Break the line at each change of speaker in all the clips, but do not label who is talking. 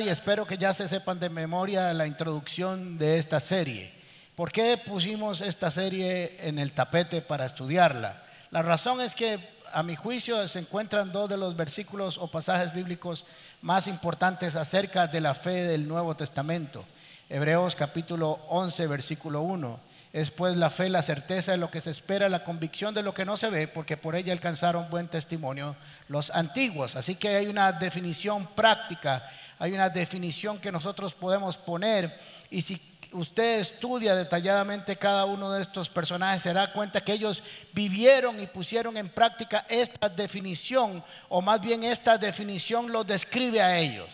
y espero que ya se sepan de memoria la introducción de esta serie. ¿Por qué pusimos esta serie en el tapete para estudiarla? La razón es que a mi juicio se encuentran dos de los versículos o pasajes bíblicos más importantes acerca de la fe del Nuevo Testamento. Hebreos capítulo 11, versículo 1. Es pues la fe, la certeza de lo que se espera, la convicción de lo que no se ve, porque por ella alcanzaron buen testimonio los antiguos. Así que hay una definición práctica, hay una definición que nosotros podemos poner. Y si usted estudia detalladamente cada uno de estos personajes, se da cuenta que ellos vivieron y pusieron en práctica esta definición, o más bien esta definición lo describe a ellos.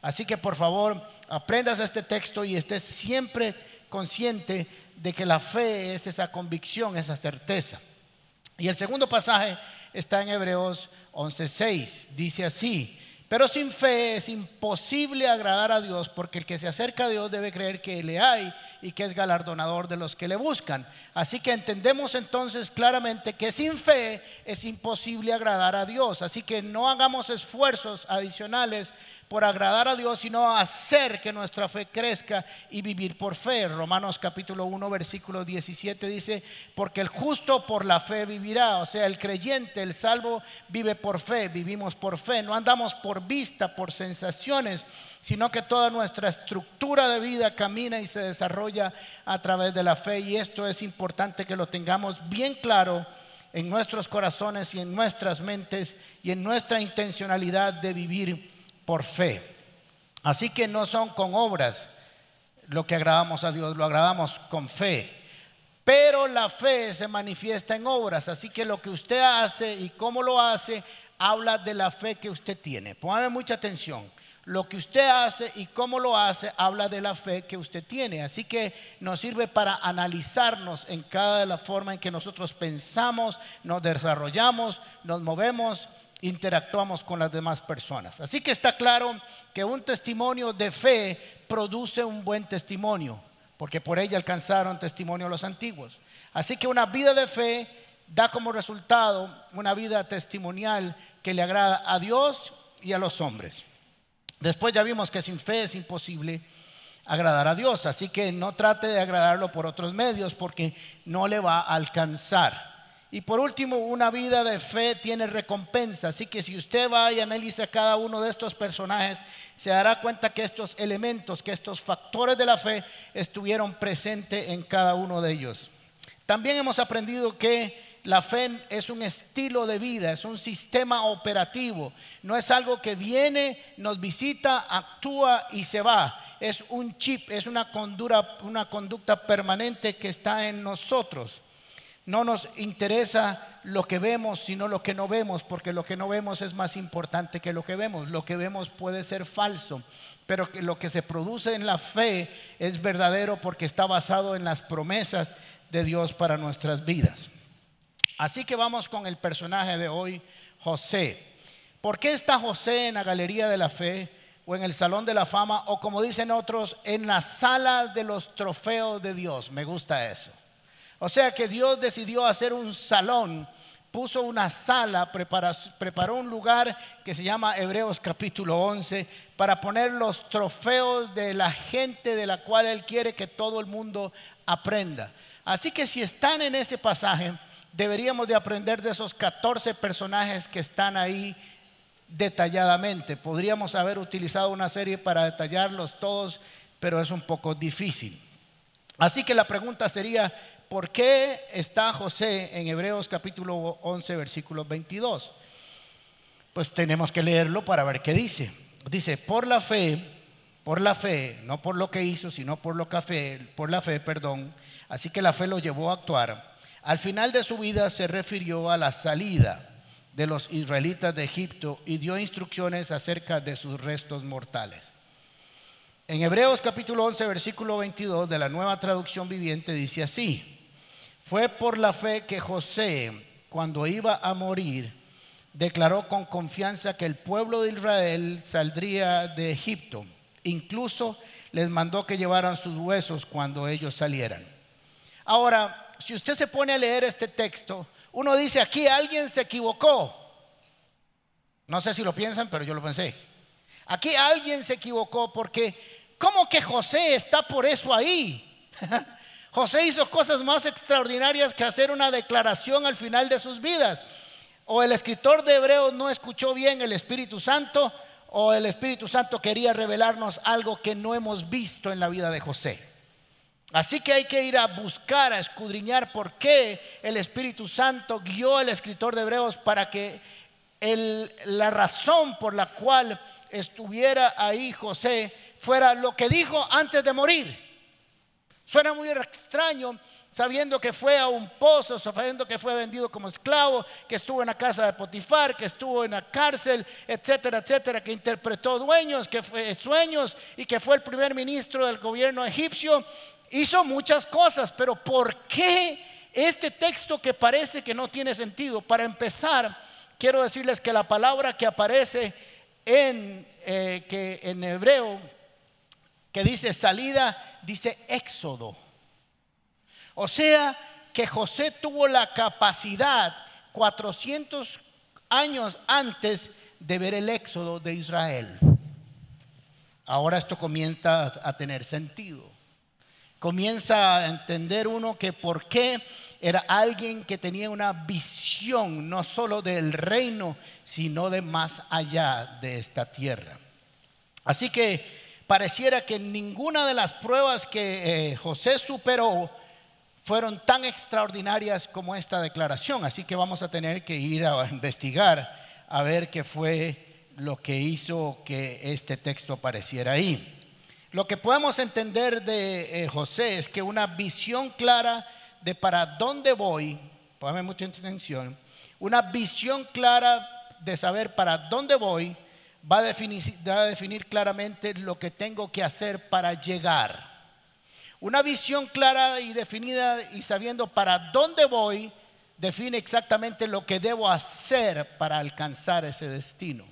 Así que por favor, aprendas este texto y estés siempre consciente de que la fe es esa convicción, esa certeza. Y el segundo pasaje está en Hebreos 11:6. Dice así, pero sin fe es imposible agradar a Dios porque el que se acerca a Dios debe creer que le hay y que es galardonador de los que le buscan. Así que entendemos entonces claramente que sin fe es imposible agradar a Dios. Así que no hagamos esfuerzos adicionales por agradar a Dios, sino hacer que nuestra fe crezca y vivir por fe. Romanos capítulo 1, versículo 17 dice, porque el justo por la fe vivirá, o sea, el creyente, el salvo vive por fe, vivimos por fe, no andamos por vista, por sensaciones, sino que toda nuestra estructura de vida camina y se desarrolla a través de la fe. Y esto es importante que lo tengamos bien claro en nuestros corazones y en nuestras mentes y en nuestra intencionalidad de vivir por fe. Así que no son con obras lo que agradamos a Dios, lo agradamos con fe. Pero la fe se manifiesta en obras, así que lo que usted hace y cómo lo hace habla de la fe que usted tiene. Póngame mucha atención. Lo que usted hace y cómo lo hace habla de la fe que usted tiene. Así que nos sirve para analizarnos en cada de la forma en que nosotros pensamos, nos desarrollamos, nos movemos interactuamos con las demás personas. Así que está claro que un testimonio de fe produce un buen testimonio, porque por ella alcanzaron testimonio los antiguos. Así que una vida de fe da como resultado una vida testimonial que le agrada a Dios y a los hombres. Después ya vimos que sin fe es imposible agradar a Dios, así que no trate de agradarlo por otros medios porque no le va a alcanzar. Y por último, una vida de fe tiene recompensa. Así que si usted va y analiza cada uno de estos personajes, se dará cuenta que estos elementos, que estos factores de la fe estuvieron presentes en cada uno de ellos. También hemos aprendido que la fe es un estilo de vida, es un sistema operativo. No es algo que viene, nos visita, actúa y se va. Es un chip, es una una conducta permanente que está en nosotros. No nos interesa lo que vemos, sino lo que no vemos, porque lo que no vemos es más importante que lo que vemos. Lo que vemos puede ser falso, pero lo que se produce en la fe es verdadero porque está basado en las promesas de Dios para nuestras vidas. Así que vamos con el personaje de hoy, José. ¿Por qué está José en la galería de la fe o en el salón de la fama o como dicen otros, en la sala de los trofeos de Dios? Me gusta eso. O sea que Dios decidió hacer un salón, puso una sala, preparó, un lugar que se llama Hebreos capítulo 11 para poner los trofeos de la gente de la cual Él quiere que todo el mundo aprenda. Así que si están en ese pasaje, deberíamos de aprender de esos 14 personajes que están ahí detalladamente. Podríamos haber utilizado una serie para detallarlos todos, pero es un poco difícil. Así que la pregunta sería, ¿por qué está José en Hebreos capítulo 11, versículo 22? Pues tenemos que leerlo para ver qué dice. Dice, por la fe, por la fe, no por lo que hizo, sino por, lo que fe, por la fe, perdón. Así que la fe lo llevó a actuar. Al final de su vida se refirió a la salida de los israelitas de Egipto y dio instrucciones acerca de sus restos mortales. En Hebreos capítulo 11, versículo 22 de la nueva traducción viviente dice así, fue por la fe que José, cuando iba a morir, declaró con confianza que el pueblo de Israel saldría de Egipto. Incluso les mandó que llevaran sus huesos cuando ellos salieran. Ahora, si usted se pone a leer este texto, uno dice, aquí alguien se equivocó. No sé si lo piensan, pero yo lo pensé. Aquí alguien se equivocó porque, ¿cómo que José está por eso ahí? José hizo cosas más extraordinarias que hacer una declaración al final de sus vidas. O el escritor de Hebreos no escuchó bien el Espíritu Santo, o el Espíritu Santo quería revelarnos algo que no hemos visto en la vida de José. Así que hay que ir a buscar, a escudriñar por qué el Espíritu Santo guió al escritor de Hebreos para que la razón por la cual estuviera ahí José fuera lo que dijo antes de morir. Suena muy extraño sabiendo que fue a un pozo, sabiendo que fue vendido como esclavo, que estuvo en la casa de Potifar, que estuvo en la cárcel, etcétera, etcétera, que interpretó dueños, que fue sueños y que fue el primer ministro del gobierno egipcio. Hizo muchas cosas, pero ¿por qué este texto que parece que no tiene sentido? Para empezar, quiero decirles que la palabra que aparece en, eh, que en hebreo, que dice salida, dice éxodo. O sea que José tuvo la capacidad 400 años antes de ver el éxodo de Israel. Ahora esto comienza a tener sentido. Comienza a entender uno que por qué era alguien que tenía una visión no solo del reino, sino de más allá de esta tierra. Así que pareciera que ninguna de las pruebas que eh, José superó fueron tan extraordinarias como esta declaración. Así que vamos a tener que ir a investigar a ver qué fue lo que hizo que este texto apareciera ahí. Lo que podemos entender de eh, José es que una visión clara de para dónde voy, póngame mucha atención, una visión clara de saber para dónde voy va a definir claramente lo que tengo que hacer para llegar. Una visión clara y definida y sabiendo para dónde voy, define exactamente lo que debo hacer para alcanzar ese destino.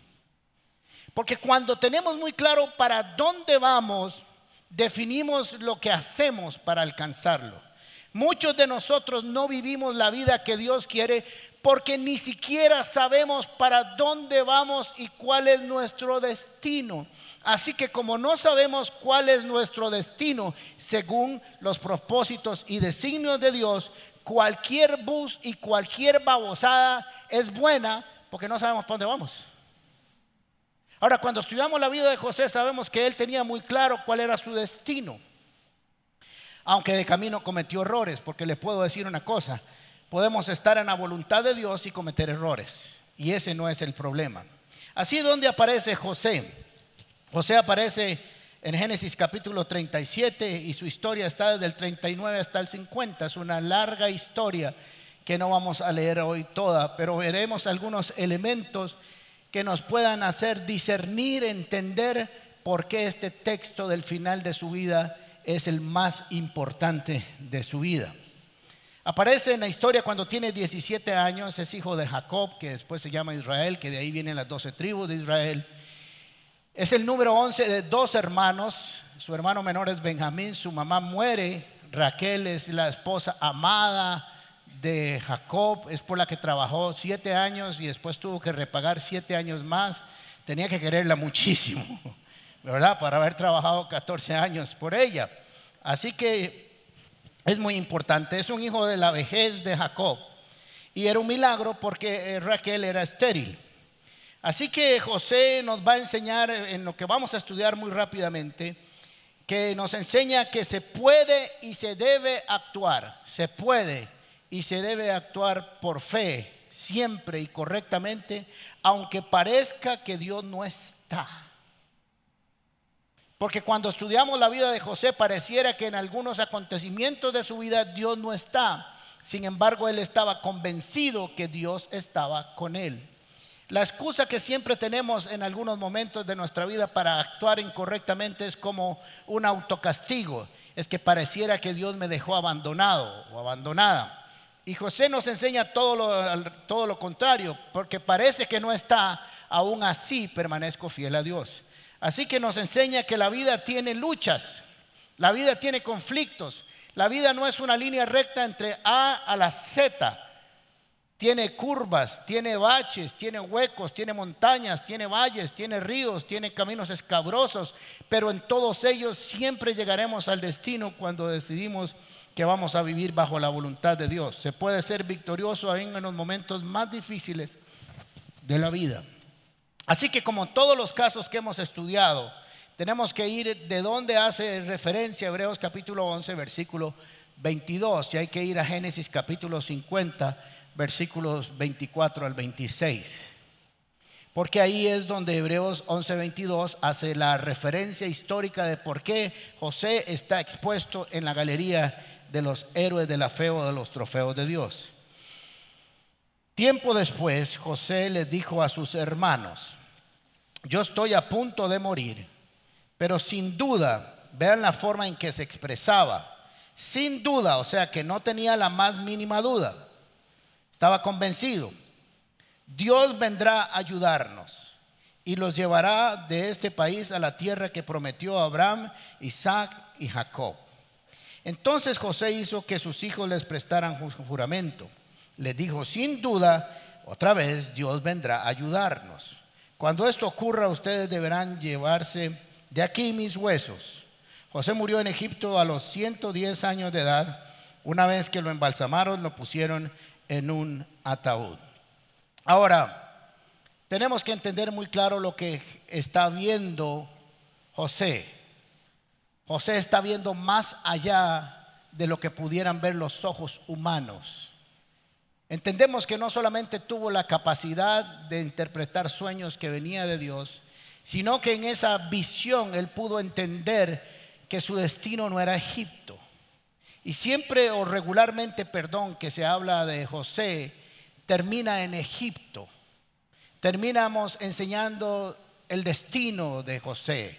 Porque cuando tenemos muy claro para dónde vamos, definimos lo que hacemos para alcanzarlo. Muchos de nosotros no vivimos la vida que Dios quiere porque ni siquiera sabemos para dónde vamos y cuál es nuestro destino. Así que como no sabemos cuál es nuestro destino según los propósitos y designios de Dios, cualquier bus y cualquier babosada es buena porque no sabemos para dónde vamos. Ahora, cuando estudiamos la vida de José, sabemos que él tenía muy claro cuál era su destino. Aunque de camino cometió errores, porque les puedo decir una cosa, podemos estar en la voluntad de Dios y cometer errores. Y ese no es el problema. Así donde aparece José. José aparece en Génesis capítulo 37 y su historia está desde el 39 hasta el 50. Es una larga historia que no vamos a leer hoy toda, pero veremos algunos elementos que nos puedan hacer discernir, entender por qué este texto del final de su vida es el más importante de su vida. Aparece en la historia cuando tiene 17 años, es hijo de Jacob, que después se llama Israel, que de ahí vienen las 12 tribus de Israel. Es el número 11 de dos hermanos, su hermano menor es Benjamín, su mamá muere, Raquel es la esposa amada de Jacob, es por la que trabajó siete años y después tuvo que repagar siete años más, tenía que quererla muchísimo, ¿verdad? Para haber trabajado 14 años por ella. Así que es muy importante. Es un hijo de la vejez de Jacob. Y era un milagro porque eh, Raquel era estéril. Así que José nos va a enseñar en lo que vamos a estudiar muy rápidamente, que nos enseña que se puede y se debe actuar. Se puede y se debe actuar por fe, siempre y correctamente, aunque parezca que Dios no está. Porque cuando estudiamos la vida de José pareciera que en algunos acontecimientos de su vida Dios no está. Sin embargo, él estaba convencido que Dios estaba con él. La excusa que siempre tenemos en algunos momentos de nuestra vida para actuar incorrectamente es como un autocastigo. Es que pareciera que Dios me dejó abandonado o abandonada. Y José nos enseña todo lo, todo lo contrario, porque parece que no está, aún así permanezco fiel a Dios. Así que nos enseña que la vida tiene luchas, la vida tiene conflictos, la vida no es una línea recta entre A a la Z. tiene curvas, tiene baches, tiene huecos, tiene montañas, tiene valles, tiene ríos, tiene caminos escabrosos, pero en todos ellos siempre llegaremos al destino cuando decidimos que vamos a vivir bajo la voluntad de Dios. Se puede ser victorioso en los momentos más difíciles de la vida. Así que como todos los casos que hemos estudiado, tenemos que ir de donde hace referencia Hebreos capítulo 11, versículo 22, y hay que ir a Génesis capítulo 50, versículos 24 al 26. Porque ahí es donde Hebreos 11, 22 hace la referencia histórica de por qué José está expuesto en la galería de los héroes de la fe o de los trofeos de Dios. Tiempo después, José les dijo a sus hermanos, yo estoy a punto de morir, pero sin duda, vean la forma en que se expresaba, sin duda, o sea que no tenía la más mínima duda, estaba convencido, Dios vendrá a ayudarnos y los llevará de este país a la tierra que prometió a Abraham, Isaac y Jacob. Entonces José hizo que sus hijos les prestaran juramento. Les dijo, sin duda, otra vez Dios vendrá a ayudarnos. Cuando esto ocurra, ustedes deberán llevarse de aquí mis huesos. José murió en Egipto a los 110 años de edad. Una vez que lo embalsamaron, lo pusieron en un ataúd. Ahora, tenemos que entender muy claro lo que está viendo José. José está viendo más allá de lo que pudieran ver los ojos humanos. Entendemos que no solamente tuvo la capacidad de interpretar sueños que venía de Dios, sino que en esa visión él pudo entender que su destino no era Egipto. Y siempre o regularmente, perdón, que se habla de José, termina en Egipto. Terminamos enseñando el destino de José.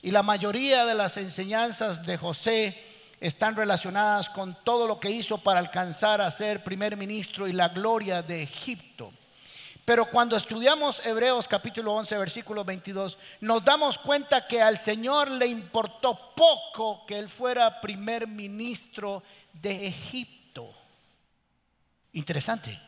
Y la mayoría de las enseñanzas de José están relacionadas con todo lo que hizo para alcanzar a ser primer ministro y la gloria de Egipto. Pero cuando estudiamos Hebreos capítulo 11, versículo 22, nos damos cuenta que al Señor le importó poco que él fuera primer ministro de Egipto. Interesante,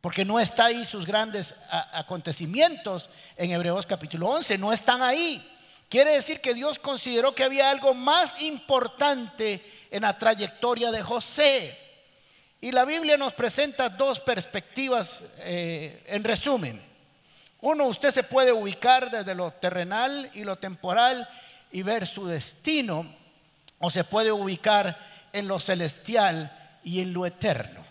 porque no está ahí sus grandes acontecimientos en Hebreos capítulo 11, no están ahí. Quiere decir que Dios consideró que había algo más importante en la trayectoria de José. Y la Biblia nos presenta dos perspectivas eh, en resumen. Uno, usted se puede ubicar desde lo terrenal y lo temporal y ver su destino, o se puede ubicar en lo celestial y en lo eterno.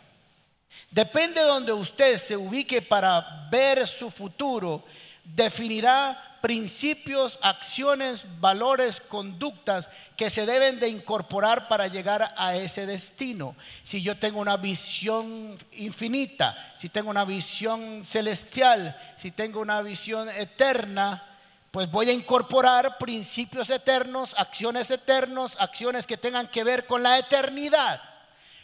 Depende de donde usted se ubique para ver su futuro, definirá principios, acciones, valores, conductas que se deben de incorporar para llegar a ese destino. Si yo tengo una visión infinita, si tengo una visión celestial, si tengo una visión eterna, pues voy a incorporar principios eternos, acciones eternos, acciones que tengan que ver con la eternidad.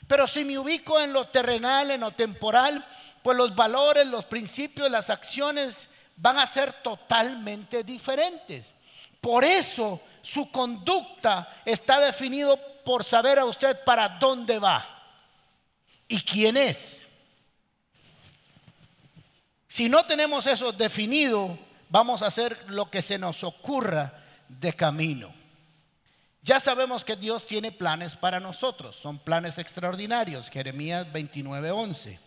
Pero si me ubico en lo terrenal, en lo temporal, pues los valores, los principios, las acciones, van a ser totalmente diferentes. Por eso su conducta está definido por saber a usted para dónde va y quién es. Si no tenemos eso definido, vamos a hacer lo que se nos ocurra de camino. Ya sabemos que Dios tiene planes para nosotros, son planes extraordinarios, Jeremías 29:11.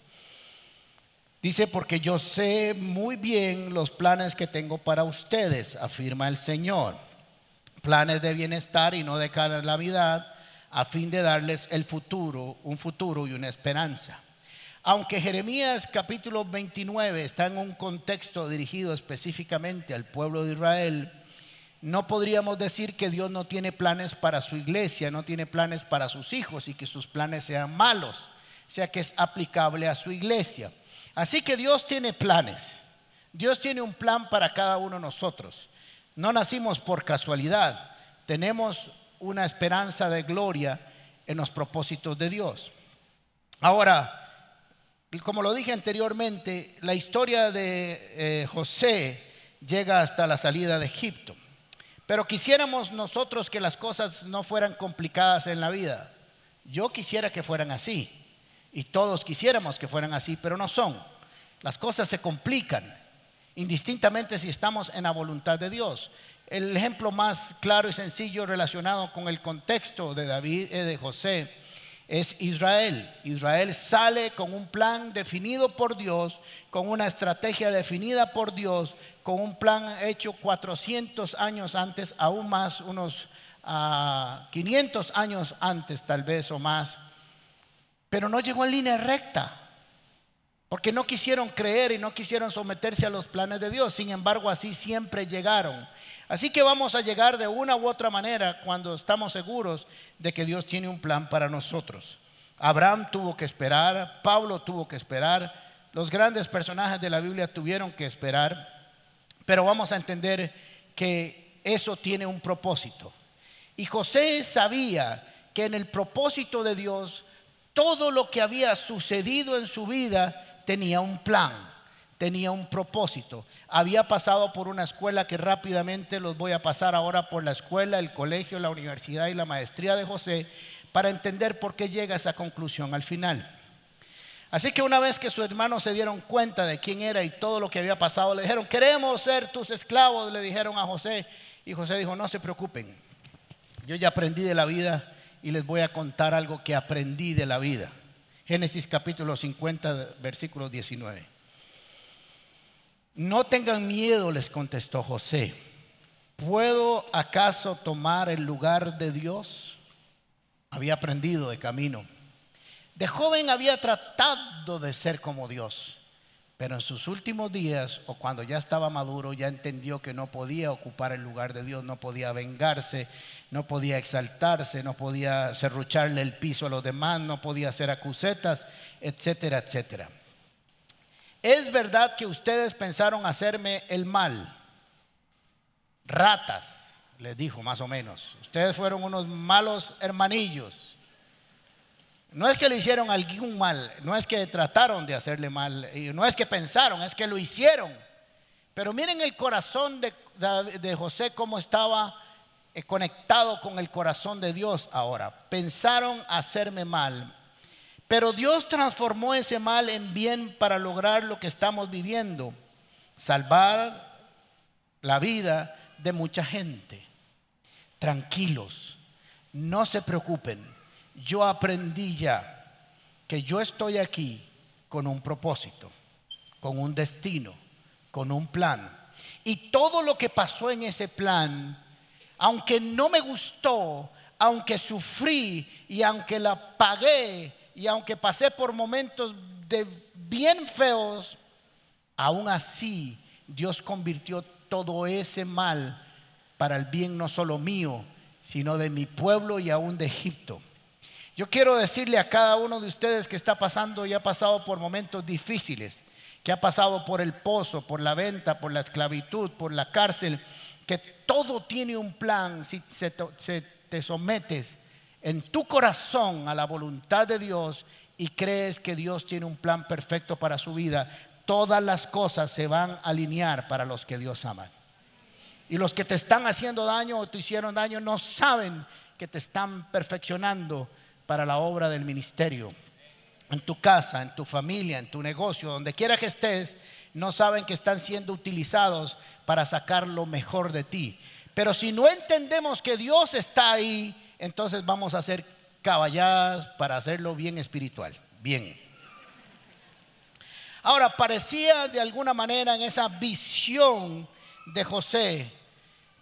Dice, porque yo sé muy bien los planes que tengo para ustedes, afirma el Señor. Planes de bienestar y no de calamidad, a fin de darles el futuro, un futuro y una esperanza. Aunque Jeremías capítulo 29 está en un contexto dirigido específicamente al pueblo de Israel, no podríamos decir que Dios no tiene planes para su iglesia, no tiene planes para sus hijos y que sus planes sean malos, sea que es aplicable a su iglesia. Así que Dios tiene planes. Dios tiene un plan para cada uno de nosotros. No nacimos por casualidad. Tenemos una esperanza de gloria en los propósitos de Dios. Ahora, como lo dije anteriormente, la historia de eh, José llega hasta la salida de Egipto. Pero quisiéramos nosotros que las cosas no fueran complicadas en la vida. Yo quisiera que fueran así. Y todos quisiéramos que fueran así, pero no son. Las cosas se complican, indistintamente si estamos en la voluntad de Dios. El ejemplo más claro y sencillo relacionado con el contexto de David y de José es Israel. Israel sale con un plan definido por Dios, con una estrategia definida por Dios, con un plan hecho 400 años antes, aún más, unos 500 ah, años antes tal vez o más, pero no llegó en línea recta, porque no quisieron creer y no quisieron someterse a los planes de Dios, sin embargo así siempre llegaron. Así que vamos a llegar de una u otra manera cuando estamos seguros de que Dios tiene un plan para nosotros. Abraham tuvo que esperar, Pablo tuvo que esperar, los grandes personajes de la Biblia tuvieron que esperar, pero vamos a entender que eso tiene un propósito. Y José sabía que en el propósito de Dios, todo lo que había sucedido en su vida tenía un plan, tenía un propósito. Había pasado por una escuela que rápidamente los voy a pasar ahora por la escuela, el colegio, la universidad y la maestría de José para entender por qué llega a esa conclusión al final. Así que una vez que sus hermanos se dieron cuenta de quién era y todo lo que había pasado, le dijeron, queremos ser tus esclavos, le dijeron a José. Y José dijo, no se preocupen, yo ya aprendí de la vida y les voy a contar algo que aprendí de la vida. Génesis capítulo 50, versículo 19. No tengan miedo, les contestó José. ¿Puedo acaso tomar el lugar de Dios? Había aprendido de camino. De joven había tratado de ser como Dios, pero en sus últimos días o cuando ya estaba maduro ya entendió que no podía ocupar el lugar de Dios, no podía vengarse, no podía exaltarse, no podía serrucharle el piso a los demás, no podía hacer acusetas, etcétera, etcétera. Es verdad que ustedes pensaron hacerme el mal, ratas, les dijo más o menos. Ustedes fueron unos malos hermanillos no es que le hicieron algún mal, no es que trataron de hacerle mal, no es que pensaron, es que lo hicieron. Pero miren el corazón de, José cómo estaba eh, conectado con el corazón de Dios ahora. Pensaron hacerme mal, pero Dios transformó ese mal en bien para lograr lo que estamos viviendo, salvar la vida de mucha gente. Tranquilos, no se preocupen yo aprendí ya que yo estoy aquí con un propósito, con un destino, con un plan. Y todo lo que pasó en ese plan, aunque no me gustó, aunque sufrí y aunque la pagué y aunque pasé por momentos de bien feos, aún así Dios convirtió todo ese mal para el bien no solo mío, sino de mi pueblo y aún de Egipto. Yo quiero decirle a cada uno de ustedes que está pasando y ha pasado por momentos difíciles, que ha pasado por el pozo, por la venta, por la esclavitud, por la cárcel, que todo tiene un plan si te sometes en tu corazón a la voluntad de Dios y crees que Dios tiene un plan perfecto para su vida, todas las cosas se van a alinear para los que Dios ama. Y los que te están haciendo daño o te hicieron daño no saben que te están perfeccionando para la obra del ministerio. En tu casa, en tu familia, en tu negocio, donde quiera que estés, no saben que están siendo utilizados para sacar lo mejor de ti. Pero si no entendemos que Dios está ahí, entonces vamos a hacer caballadas para hacerlo bien espiritual. Bien. Ahora, parecía de alguna manera en esa visión de José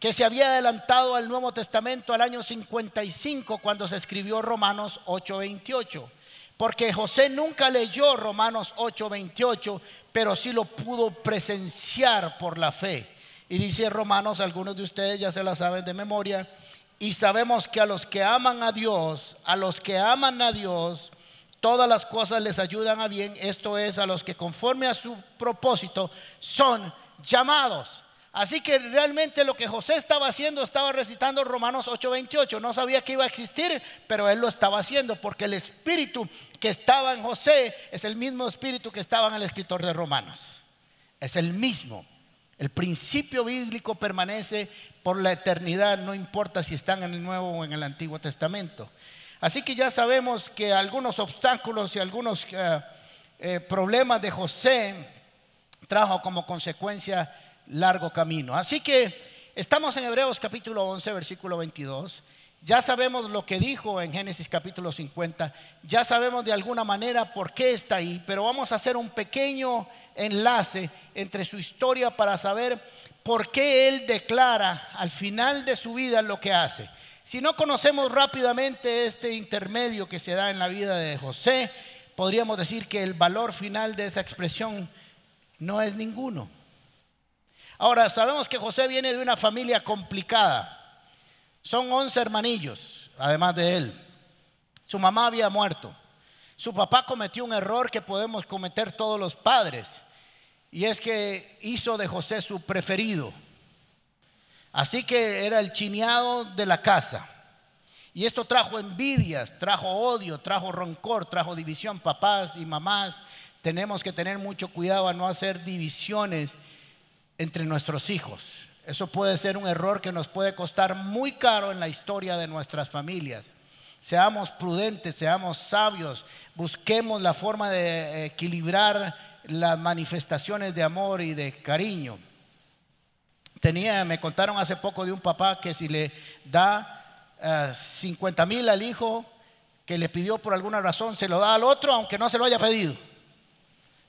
que se había adelantado al Nuevo Testamento al año 55 cuando se escribió Romanos 8:28. Porque José nunca leyó Romanos 8:28, pero sí lo pudo presenciar por la fe. Y dice Romanos, algunos de ustedes ya se la saben de memoria, y sabemos que a los que aman a Dios, a los que aman a Dios, todas las cosas les ayudan a bien, esto es, a los que conforme a su propósito son llamados. Así que realmente lo que José estaba haciendo, estaba recitando Romanos 8:28. No sabía que iba a existir, pero él lo estaba haciendo porque el espíritu que estaba en José es el mismo espíritu que estaba en el escritor de Romanos. Es el mismo. El principio bíblico permanece por la eternidad, no importa si están en el Nuevo o en el Antiguo Testamento. Así que ya sabemos que algunos obstáculos y algunos eh, eh, problemas de José trajo como consecuencia largo camino. Así que estamos en Hebreos capítulo 11, versículo 22. Ya sabemos lo que dijo en Génesis capítulo 50, ya sabemos de alguna manera por qué está ahí, pero vamos a hacer un pequeño enlace entre su historia para saber por qué él declara al final de su vida lo que hace. Si no conocemos rápidamente este intermedio que se da en la vida de José, podríamos decir que el valor final de esa expresión no es ninguno. Ahora, sabemos que José viene de una familia complicada. Son 11 hermanillos, además de él. Su mamá había muerto. Su papá cometió un error que podemos cometer todos los padres. Y es que hizo de José su preferido. Así que era el chineado de la casa. Y esto trajo envidias, trajo odio, trajo rencor, trajo división. Papás y mamás, tenemos que tener mucho cuidado a no hacer divisiones entre nuestros hijos. Eso puede ser un error que nos puede costar muy caro en la historia de nuestras familias. Seamos prudentes, seamos sabios, busquemos la forma de equilibrar las manifestaciones de amor y de cariño. Tenía, me contaron hace poco de un papá que si le da 50 eh, mil al hijo que le pidió por alguna razón, se lo da al otro aunque no se lo haya pedido,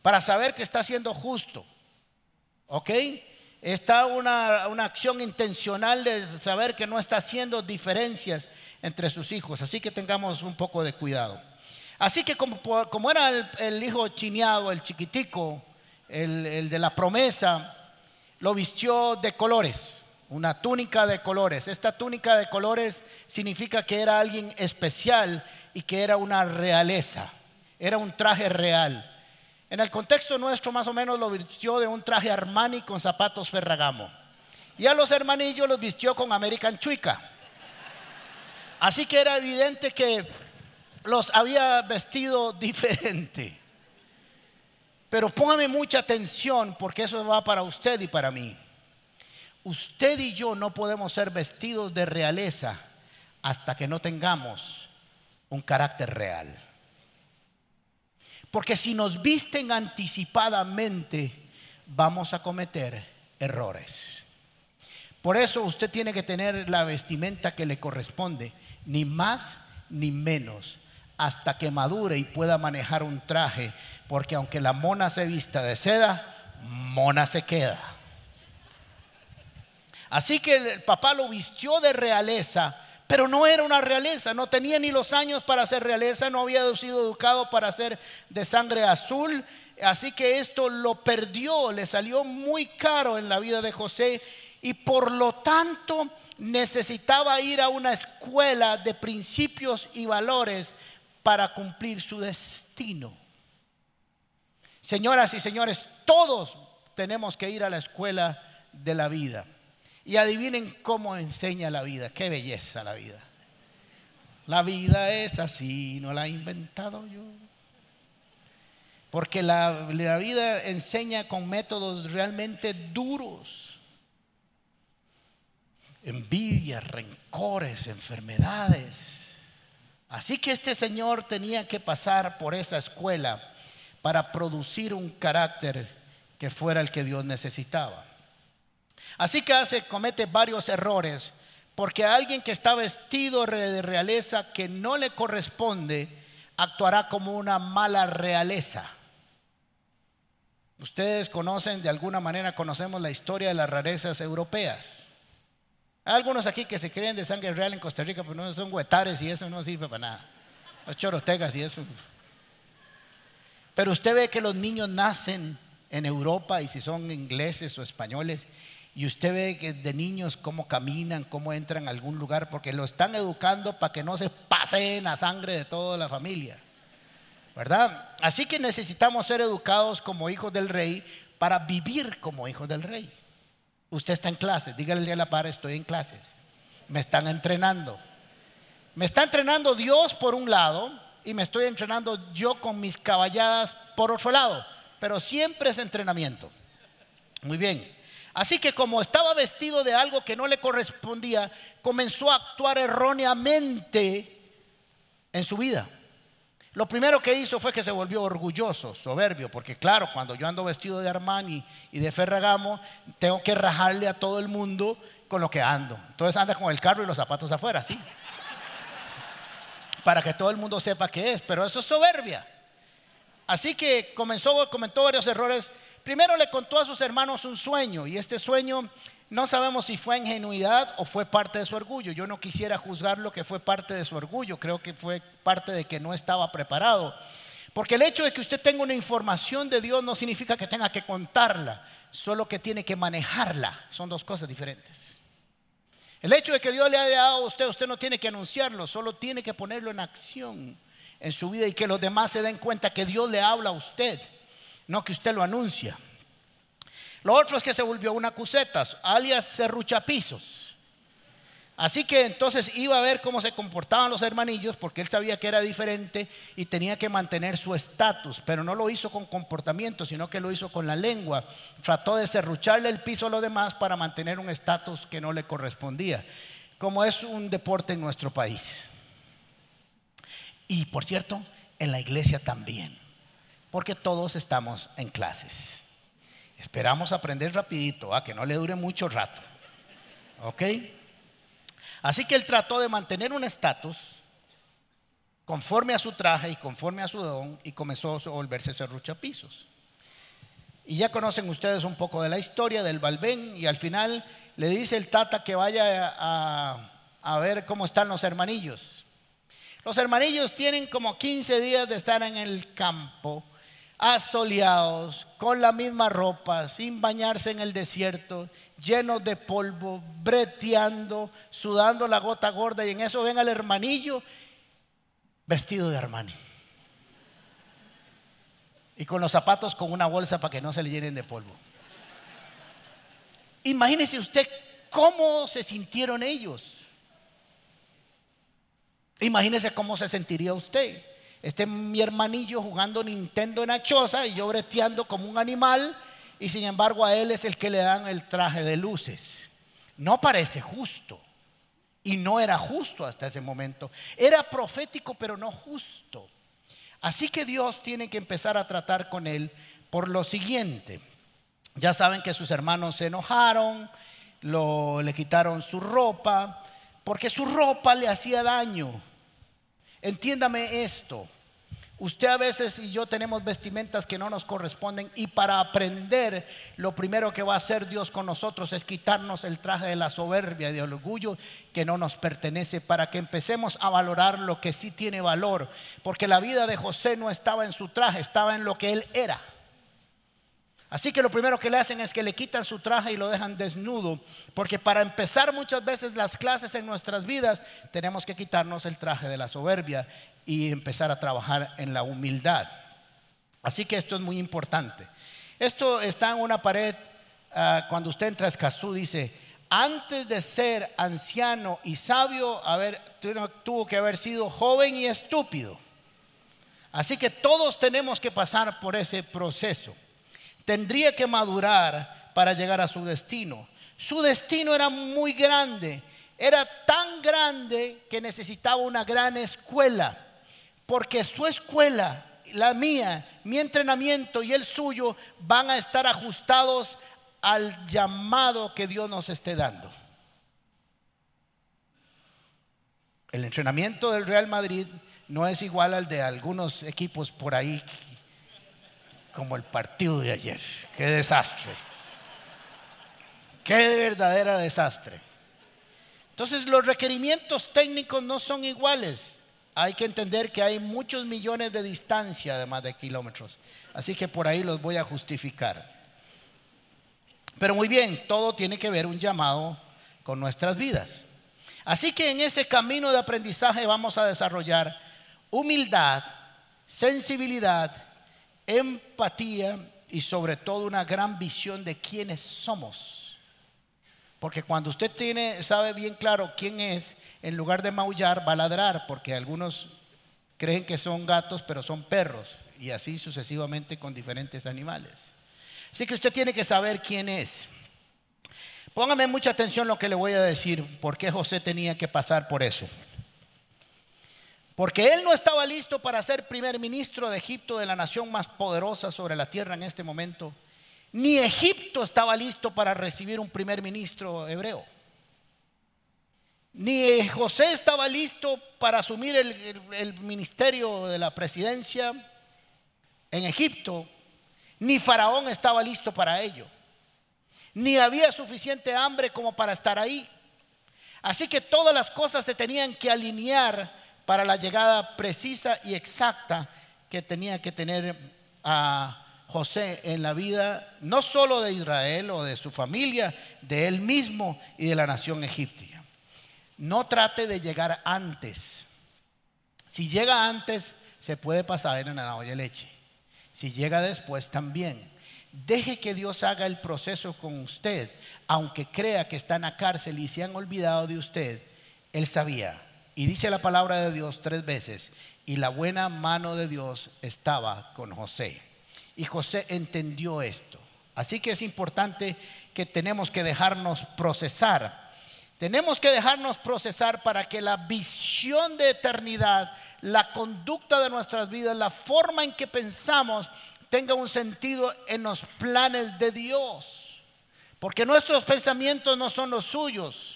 para saber que está siendo justo. ¿Ok? está una, una, acción intencional de saber que no está haciendo diferencias entre sus hijos. Así que tengamos un poco de cuidado. Así que como, como era el, hijo chineado, el chiquitico, el, el de la promesa, lo vistió de colores, una túnica de colores. Esta túnica de colores significa que era alguien especial y que era una realeza, era un traje real. En el contexto nuestro más o menos lo vistió de un traje Armani con zapatos Ferragamo. Y a los hermanillos los vistió con American Chuica. Así que era evidente que los había vestido diferente. Pero póngame mucha atención porque eso va para usted y para mí. Usted y yo no podemos ser vestidos de realeza hasta que no tengamos un carácter real. Porque si nos visten anticipadamente, vamos a cometer errores. Por eso usted tiene que tener la vestimenta que le corresponde, ni más ni menos, hasta que madure y pueda manejar un traje, porque aunque la mona se vista de seda, mona se queda. Así que el papá lo vistió de realeza pero no era una realeza, no tenía ni los años para ser realeza, no había sido educado para ser de sangre azul, así que esto lo perdió, le salió muy caro en la vida de José y por lo tanto necesitaba ir a una escuela de principios y valores para cumplir su destino. Señoras y señores, todos tenemos que ir a la escuela de la vida. Y adivinen cómo enseña la vida. Qué belleza la vida. La vida es así, no la he inventado yo. Porque la, vida enseña con métodos realmente duros. Envidias, rencores, enfermedades. Así que este señor tenía que pasar por esa escuela para producir un carácter que fuera el que Dios necesitaba. Así que hace, comete varios errores, porque alguien que está vestido de realeza que no le corresponde, actuará como una mala realeza. Ustedes conocen, de alguna manera conocemos la historia de las rarezas europeas. Hay algunos aquí que se creen de sangre real en Costa Rica, pero no son huetares y eso no sirve para nada. Los chorotegas y eso. Pero usted ve que los niños nacen en Europa y si son ingleses o españoles y usted ve que de niños cómo caminan, cómo entran a algún lugar, porque lo están educando para que no se paseen a sangre de toda la familia. ¿Verdad? Así que necesitamos ser educados como hijos del rey para vivir como hijos del rey. Usted está en clases, dígale de la par, estoy en clases. Me están entrenando. Me está entrenando Dios por un lado y me estoy entrenando yo con mis caballadas por otro lado. Pero siempre es entrenamiento. Muy bien. Así que como estaba vestido de algo que no le correspondía, comenzó a actuar erróneamente en su vida. Lo primero que hizo fue que se volvió orgulloso, soberbio, porque claro, cuando yo ando vestido de Armani y de Ferragamo, tengo que rajarle a todo el mundo con lo que ando. Entonces anda con el carro y los zapatos afuera, ¿sí? Para que todo el mundo sepa qué es, pero eso es soberbia. Así que comenzó, comentó varios errores. Primero le contó a sus hermanos un sueño y este sueño no sabemos si fue ingenuidad o fue parte de su orgullo. Yo no quisiera juzgar lo que fue parte de su orgullo, creo que fue parte de que no estaba preparado. Porque el hecho de que usted tenga una información de Dios no significa que tenga que contarla, solo que tiene que manejarla. Son dos cosas diferentes. El hecho de que Dios le haya dado a usted, usted no tiene que anunciarlo, solo tiene que ponerlo en acción en su vida y que los demás se den cuenta que Dios le habla a usted, no que usted lo anuncia. Lo otro es que se volvió una cusetas, alias serruchapisos. Así que entonces iba a ver cómo se comportaban los hermanillos porque él sabía que era diferente y tenía que mantener su estatus, pero no lo hizo con comportamiento, sino que lo hizo con la lengua. Trató de serrucharle el piso a los demás para mantener un estatus que no le correspondía, como es un deporte en nuestro país. Y por cierto, en la iglesia también, porque todos estamos en clases. Esperamos aprender rapidito, a que no le dure mucho rato. ¿Ok? Así que él trató de mantener un estatus conforme a su traje y conforme a su don y comenzó a volverse serruchapisos. Y ya conocen ustedes un poco de la historia del Balbén y al final le dice el Tata que vaya a, a ver cómo están los hermanillos. Los hermanillos tienen como 15 días de estar en el campo asoleados, con la misma ropa, sin bañarse en el desierto, llenos de polvo, breteando, sudando la gota gorda, y en eso ven al hermanillo vestido de Armani. Y con los zapatos con una bolsa para que no se le llenen de polvo. Imagínese usted cómo se sintieron ellos. Imagínese cómo se sentiría usted. Este mi hermanillo jugando Nintendo en la choza y yo breteando como un animal y sin embargo a él es el que le dan el traje de luces. No parece justo. Y no era justo hasta ese momento. Era profético pero no justo. Así que Dios tiene que empezar a tratar con él por lo siguiente. Ya saben que sus hermanos se enojaron, le quitaron su ropa, porque su ropa le hacía daño. Entiéndame esto. Usted a veces y yo tenemos vestimentas que no nos corresponden y para aprender lo primero que va a hacer Dios con nosotros es quitarnos el traje de la soberbia y del orgullo que no nos pertenece para que empecemos a valorar lo que sí tiene valor. Porque la vida de José no estaba en su traje, estaba en lo que él era. Así que lo primero que le hacen es que le quitan su traje y lo dejan desnudo, porque para empezar muchas veces las clases en nuestras vidas tenemos que quitarnos el traje de la soberbia y empezar a trabajar en la humildad. Así que esto es muy importante. Esto está en una pared, ah, cuando usted entra a Escazú, dice, antes de ser anciano y sabio, tuvo que haber sido joven y estúpido. Así que todos tenemos que pasar por ese proceso tendría que madurar para llegar a su destino. Su destino era muy grande, era tan grande que necesitaba una gran escuela, porque su escuela, la mía, mi entrenamiento y el suyo van a estar ajustados al llamado que Dios nos esté dando. El entrenamiento del Real Madrid no es igual al de algunos equipos por ahí como el partido de ayer. Qué desastre. Qué verdadera desastre. Entonces los requerimientos técnicos no son iguales. Hay que entender que hay muchos millones de distancia, además de kilómetros. Así que por ahí los voy a justificar. Pero muy bien, todo tiene que ver un llamado con nuestras vidas. Así que en ese camino de aprendizaje vamos a desarrollar humildad, sensibilidad, empatía y sobre todo una gran visión de quiénes somos. Porque cuando usted tiene, sabe bien claro quién es, en lugar de maullar va a ladrar, porque algunos creen que son gatos, pero son perros, y así sucesivamente con diferentes animales. Así que usted tiene que saber quién es. Póngame mucha atención lo que le voy a decir, por qué José tenía que pasar por eso. Porque él no estaba listo para ser primer ministro de Egipto, de la nación más poderosa sobre la tierra en este momento. Ni Egipto estaba listo para recibir un primer ministro hebreo. Ni José estaba listo para asumir el, ministerio de la presidencia en Egipto. Ni Faraón estaba listo para ello. Ni había suficiente hambre como para estar ahí. Así que todas las cosas se tenían que alinear para la llegada precisa y exacta que tenía que tener a José en la vida, no solo de Israel o de su familia, de él mismo y de la nación egipcia. No trate de llegar antes. Si llega antes, se puede pasar en la olla de leche. Si llega después, también. Deje que Dios haga el proceso con usted, aunque crea que está en la cárcel y se han olvidado de usted. Él sabía. Y dice la palabra de Dios tres veces, y la buena mano de Dios estaba con José. Y José entendió esto. Así que es importante que tenemos que dejarnos procesar. Tenemos que dejarnos procesar para que la visión de eternidad, la conducta de nuestras vidas, la forma en que pensamos tenga un sentido en los planes de Dios. Porque nuestros pensamientos no son los suyos,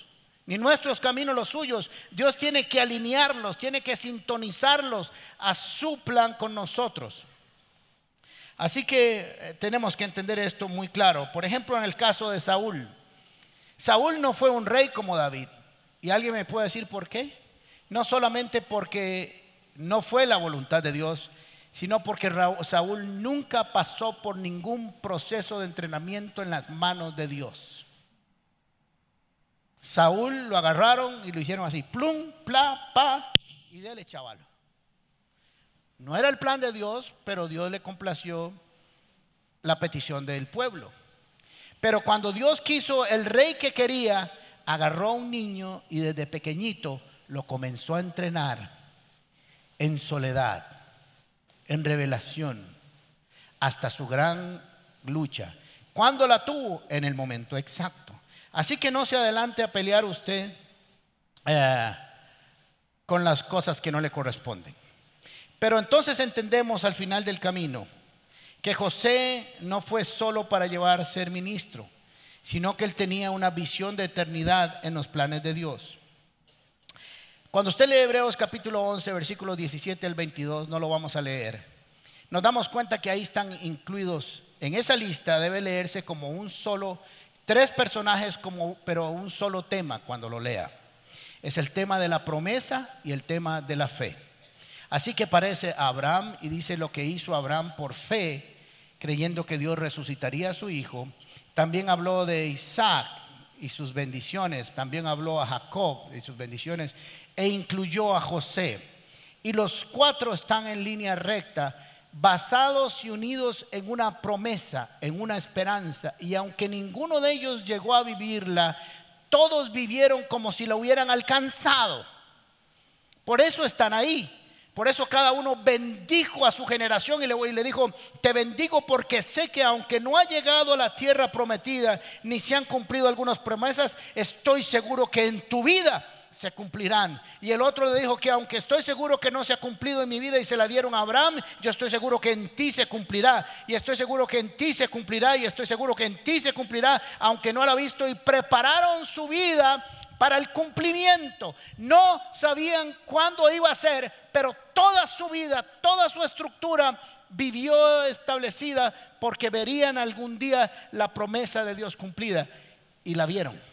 ni nuestros caminos los suyos. Dios tiene que alinearlos, tiene que sintonizarlos a su plan con nosotros. Así que eh, tenemos que entender esto muy claro. Por ejemplo, en el caso de Saúl. Saúl no fue un rey como David. ¿Y alguien me puede decir por qué? No solamente porque no fue la voluntad de Dios, sino porque Saúl nunca pasó por ningún proceso de entrenamiento en las manos de Dios. Saúl lo agarraron y lo hicieron así, plum, pla, pa, y dele chaval. No era el plan de Dios, pero Dios le complació la petición del pueblo. Pero cuando Dios quiso el rey que quería, agarró a un niño y desde pequeñito lo comenzó a entrenar en soledad, en revelación, hasta su gran lucha. ¿Cuándo la tuvo? En el momento exacto. Así que no se adelante a pelear usted eh, con las cosas que no le corresponden. Pero entonces entendemos al final del camino que José no fue solo para llevar a ser ministro, sino que él tenía una visión de eternidad en los planes de Dios. Cuando usted lee Hebreos capítulo 11, versículos 17 al 22, no lo vamos a leer, nos damos cuenta que ahí están incluidos, en esa lista debe leerse como un solo, tres personajes, pero un solo tema cuando lo lea. Es el tema de la promesa y el tema de la fe. Así que parece Abraham y dice lo que hizo Abraham por fe, creyendo que Dios resucitaría a su hijo. También habló de Isaac y sus bendiciones, también habló a Jacob y sus bendiciones, e incluyó a José. Y los cuatro están en línea recta, basados y unidos en una promesa, en una esperanza. Y aunque ninguno de ellos llegó a vivirla, todos vivieron como si la hubieran alcanzado. Por eso están ahí. Por eso cada uno bendijo a su generación y le, dijo, te bendigo porque sé que aunque no ha llegado a la tierra prometida, ni se han cumplido algunas promesas, estoy seguro que en tu vida se cumplirán. Y el otro le dijo que aunque estoy seguro que no se ha cumplido en mi vida y se la dieron a Abraham, yo estoy seguro que en ti se cumplirá. Y estoy seguro que en ti se cumplirá. Y estoy seguro que en ti se cumplirá, aunque no la ha visto. Y prepararon su vida para el cumplimiento. No sabían cuándo iba a ser, pero toda su vida, toda su estructura vivió establecida porque verían algún día la promesa de Dios cumplida y la vieron.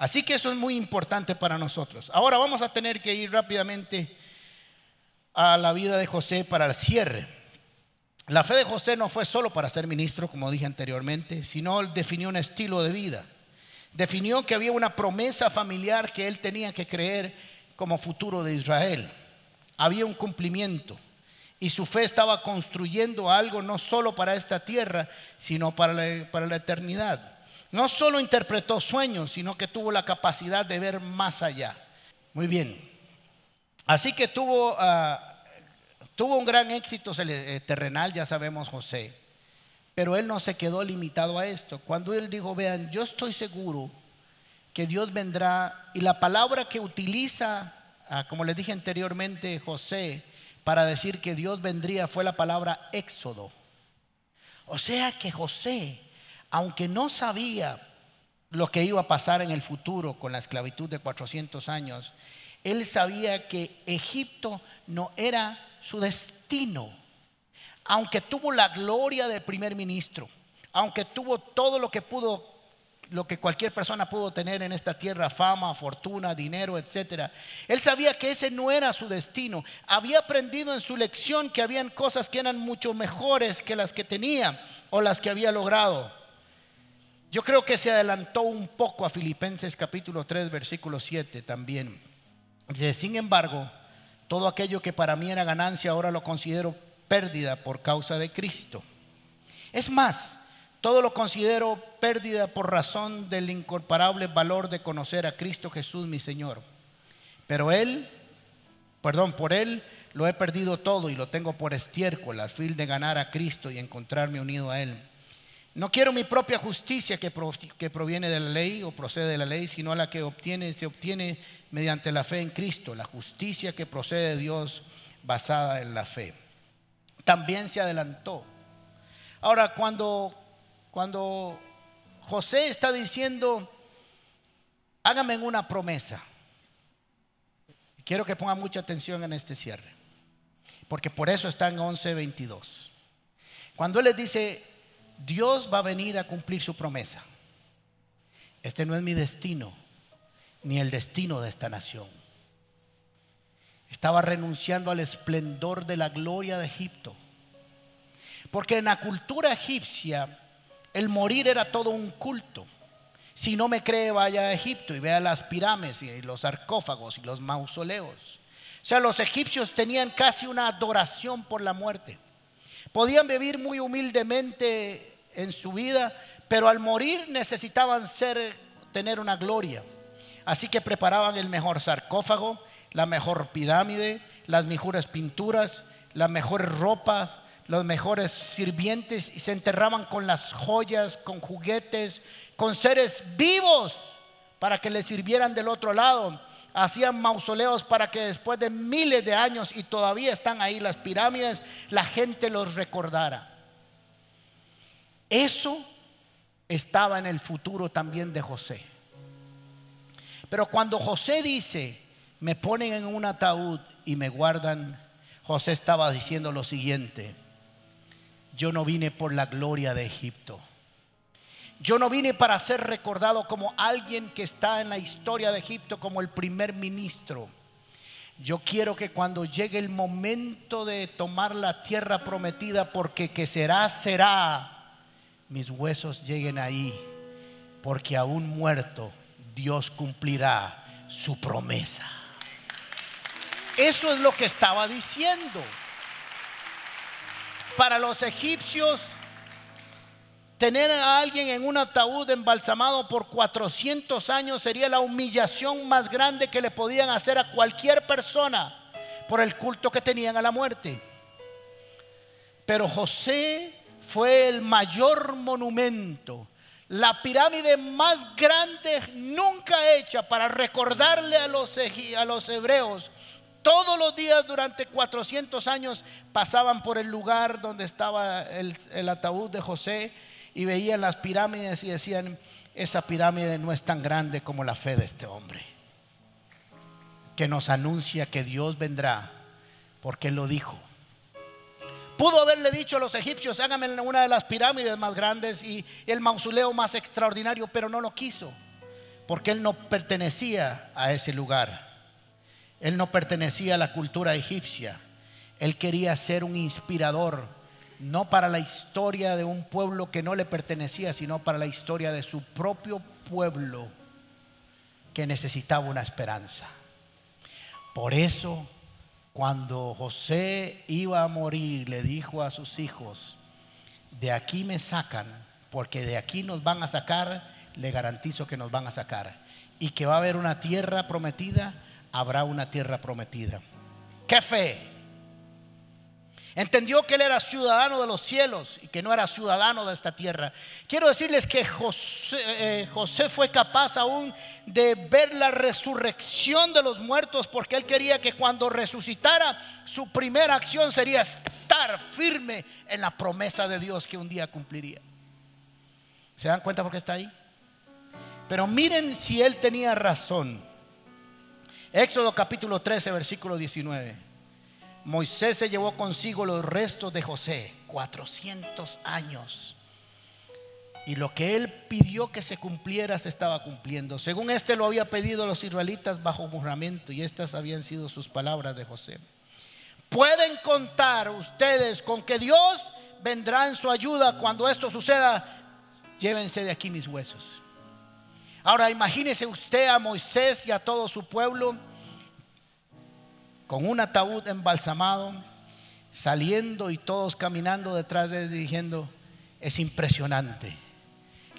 Así que eso es muy importante para nosotros. Ahora vamos a tener que ir rápidamente a la vida de José para el cierre. La fe de José no fue solo para ser ministro, como dije anteriormente, sino definió un estilo de vida definió que había una promesa familiar que él tenía que creer como futuro de Israel. Había un cumplimiento y su fe estaba construyendo algo no solo para esta tierra, sino para para la eternidad. No solo interpretó sueños, sino que tuvo la capacidad de ver más allá. Muy bien. Así que tuvo, ah, tuvo un gran éxito eh, terrenal, ya sabemos José. Pero él no se quedó limitado a esto. Cuando él dijo, vean, yo estoy seguro que Dios vendrá, y la palabra que utiliza ah, como les dije anteriormente, José, para decir que Dios vendría fue la palabra éxodo. O sea que José, aunque no sabía lo que iba a pasar en el futuro con la esclavitud de 400 años, él sabía que Egipto no era su destino. Aunque tuvo la gloria del primer ministro, aunque tuvo todo lo que pudo lo que cualquier persona pudo tener en esta tierra, fama, fortuna, dinero, etc. Él sabía que ese no era su destino. Había aprendido en su lección que habían cosas que eran mucho mejores que las que tenía o las que había logrado. Yo creo que se adelantó un poco a Filipenses capítulo 3, versículo 7 también. Dice, sin embargo, todo aquello que para mí era ganancia ahora lo considero pérdida por causa de Cristo. Es más, todo lo considero pérdida por razón del incomparable valor de conocer a Cristo Jesús mi Señor. Pero Él, perdón, por Él lo he perdido todo y lo tengo por estiércol al fin de ganar a Cristo y encontrarme unido a Él. No quiero mi propia justicia que, proviene de la ley o procede de la ley, sino la que obtiene, se obtiene mediante la fe en Cristo, la justicia que procede de Dios basada en la fe. También se adelantó. Ahora, cuando, cuando José está diciendo, hágame una promesa, quiero que pongan mucha atención en este cierre, porque por eso está en 11.22. Cuando él les dice, Dios va a venir a cumplir su promesa. Este no es mi destino, ni el destino de esta nación. Estaba renunciando al esplendor de la gloria de Egipto. Porque en la cultura egipcia el morir era todo un culto. Si no me cree, vaya a Egipto y vea las pirámides y los sarcófagos y los mausoleos. O sea, los egipcios tenían casi una adoración por la muerte. Podían vivir muy humildemente en su vida, pero al morir necesitaban ser, tener una gloria. Así que preparaban el mejor sarcófago, la mejor pirámide, las mejores pinturas, las mejores ropas, los mejores sirvientes y se enterraban con las joyas, con juguetes, con seres vivos para que les sirvieran del otro lado hacían mausoleos para que después de miles de años y todavía están ahí las pirámides, la gente los recordara. Eso estaba en el futuro también de José. Pero cuando José dice, me ponen en un ataúd y me guardan, José estaba diciendo lo siguiente, yo no vine por la gloria de Egipto yo no vine para ser recordado como alguien que está en la historia de Egipto como el primer ministro. Yo quiero que cuando llegue el momento de tomar la tierra prometida, porque que será, será, mis huesos lleguen ahí, porque aún muerto Dios cumplirá su promesa. Eso es lo que estaba diciendo. Para los egipcios, Tener a alguien en un ataúd embalsamado por 400 años sería la humillación más grande que le podían hacer a cualquier persona por el culto que tenían a la muerte. Pero José fue el mayor monumento, la pirámide más grande nunca hecha para recordarle a los, a los hebreos. Todos los días durante 400 años pasaban por el lugar donde estaba el, el ataúd de José y veían las pirámides y decían, esa pirámide no es tan grande como la fe de este hombre, que nos anuncia que Dios vendrá, porque Él lo dijo. Pudo haberle dicho a los egipcios, háganme una de las pirámides más grandes y el mausoleo más extraordinario, pero no lo quiso, porque Él no pertenecía a ese lugar. Él no pertenecía a la cultura egipcia. Él quería ser un inspirador no para la historia de un pueblo que no le pertenecía, sino para la historia de su propio pueblo que necesitaba una esperanza. Por eso, cuando José iba a morir, le dijo a sus hijos, de aquí me sacan, porque de aquí nos van a sacar, le garantizo que nos van a sacar. Y que va a haber una tierra prometida, habrá una tierra prometida. ¿Qué fe? Entendió que él era ciudadano de los cielos y que no era ciudadano de esta tierra. Quiero decirles que José, eh, José, fue capaz aún de ver la resurrección de los muertos porque él quería que cuando resucitara su primera acción sería estar firme en la promesa de Dios que un día cumpliría. ¿Se dan cuenta por qué está ahí? Pero miren si él tenía razón. Éxodo capítulo 13, versículo 19. Moisés se llevó consigo los restos de José, 400 años. Y lo que él pidió que se cumpliera se estaba cumpliendo. Según este lo había pedido los israelitas bajo juramento y estas habían sido sus palabras de José. Pueden contar ustedes con que Dios vendrá en su ayuda cuando esto suceda. Llévense de aquí mis huesos. Ahora imagínese usted a Moisés y a todo su pueblo con un ataúd embalsamado, saliendo y todos caminando detrás de él diciendo, es impresionante.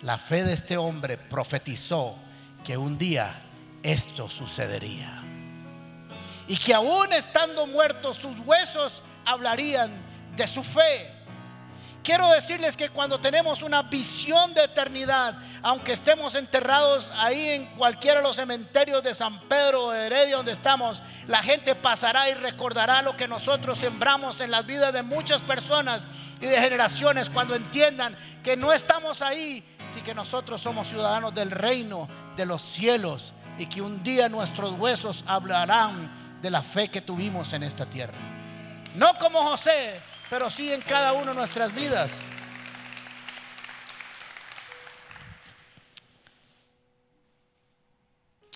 La fe de este hombre profetizó que un día esto sucedería. Y que aún estando muertos sus huesos hablarían de su fe. Quiero decirles que cuando tenemos una visión de eternidad, aunque estemos enterrados ahí en cualquiera de los cementerios de San Pedro o de Heredia donde estamos, la gente pasará y recordará lo que nosotros sembramos en las vidas de muchas personas y de generaciones cuando entiendan que no estamos ahí, sino que nosotros somos ciudadanos del reino de los cielos y que un día nuestros huesos hablarán de la fe que tuvimos en esta tierra. No como José, pero sí en cada una de nuestras vidas.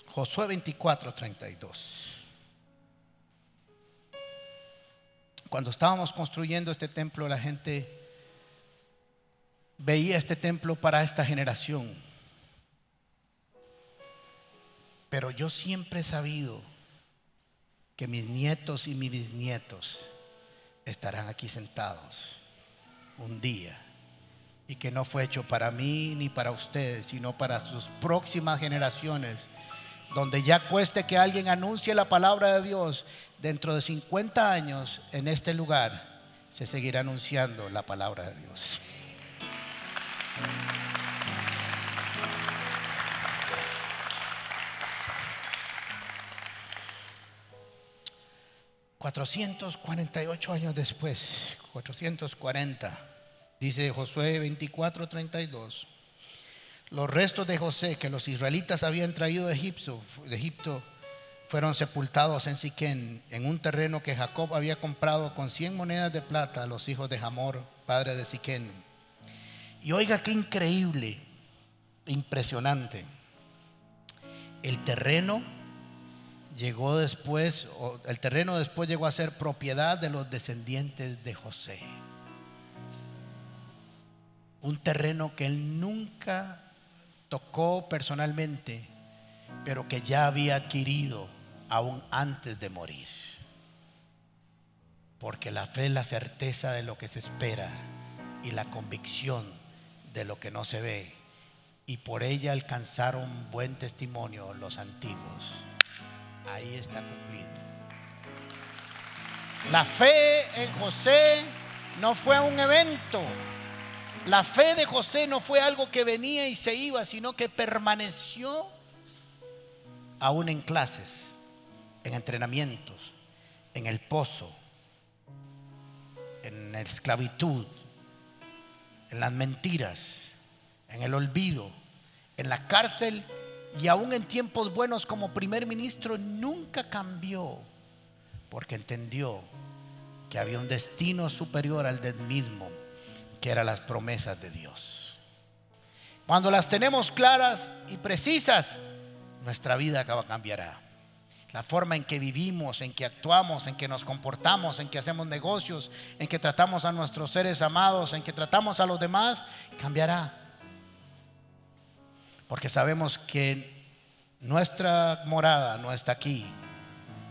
Josué 24, 32. Cuando estábamos construyendo este templo, la gente veía este templo para esta generación. Pero yo siempre he sabido que mis nietos y mis bisnietos estarán aquí sentados un día y que no fue hecho para mí ni para ustedes, sino para sus próximas generaciones, donde ya cueste que alguien anuncie la palabra de Dios, dentro de 50 años en este lugar se seguirá anunciando la palabra de Dios. 448 años después, 440, dice Josué 24, 32, los restos de José que los israelitas habían traído de Egipto, fueron sepultados en Siquén, en un terreno que Jacob había comprado con 100 monedas de plata a los hijos de Hamor, padre de Siquén. Y oiga qué increíble, impresionante. El terreno llegó después, el terreno después llegó a ser propiedad de los descendientes de José. Un terreno que él nunca tocó personalmente, pero que ya había adquirido aún antes de morir. Porque la fe es la certeza de lo que se espera y la convicción de lo que no se ve. Y por ella alcanzaron buen testimonio los antiguos ahí está cumplido. La fe en José no fue un evento. La fe de José no fue algo que venía y se iba, sino que permaneció aún en clases, en entrenamientos, en el pozo, en la esclavitud, en las mentiras, en el olvido, en la cárcel y aún en tiempos buenos como primer ministro nunca cambió porque entendió que había un destino superior al del mismo, que eran las promesas de Dios. Cuando las tenemos claras y precisas, nuestra vida cambiará. La forma en que vivimos, en que actuamos, en que nos comportamos, en que hacemos negocios, en que tratamos a nuestros seres amados, en que tratamos a los demás, cambiará. Porque sabemos que nuestra morada no está aquí,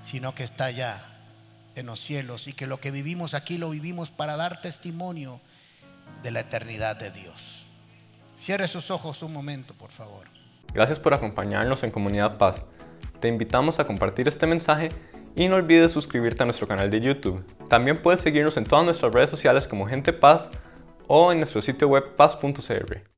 sino que está allá en los cielos y que lo que vivimos aquí lo vivimos para dar testimonio de la eternidad de Dios. Cierre sus ojos un momento, por favor.
Gracias por acompañarnos en Comunidad Paz. Te invitamos a compartir este mensaje y no olvides suscribirte a nuestro canal de YouTube. También puedes seguirnos en todas nuestras redes sociales como Gente Paz o en nuestro sitio web paz.cr.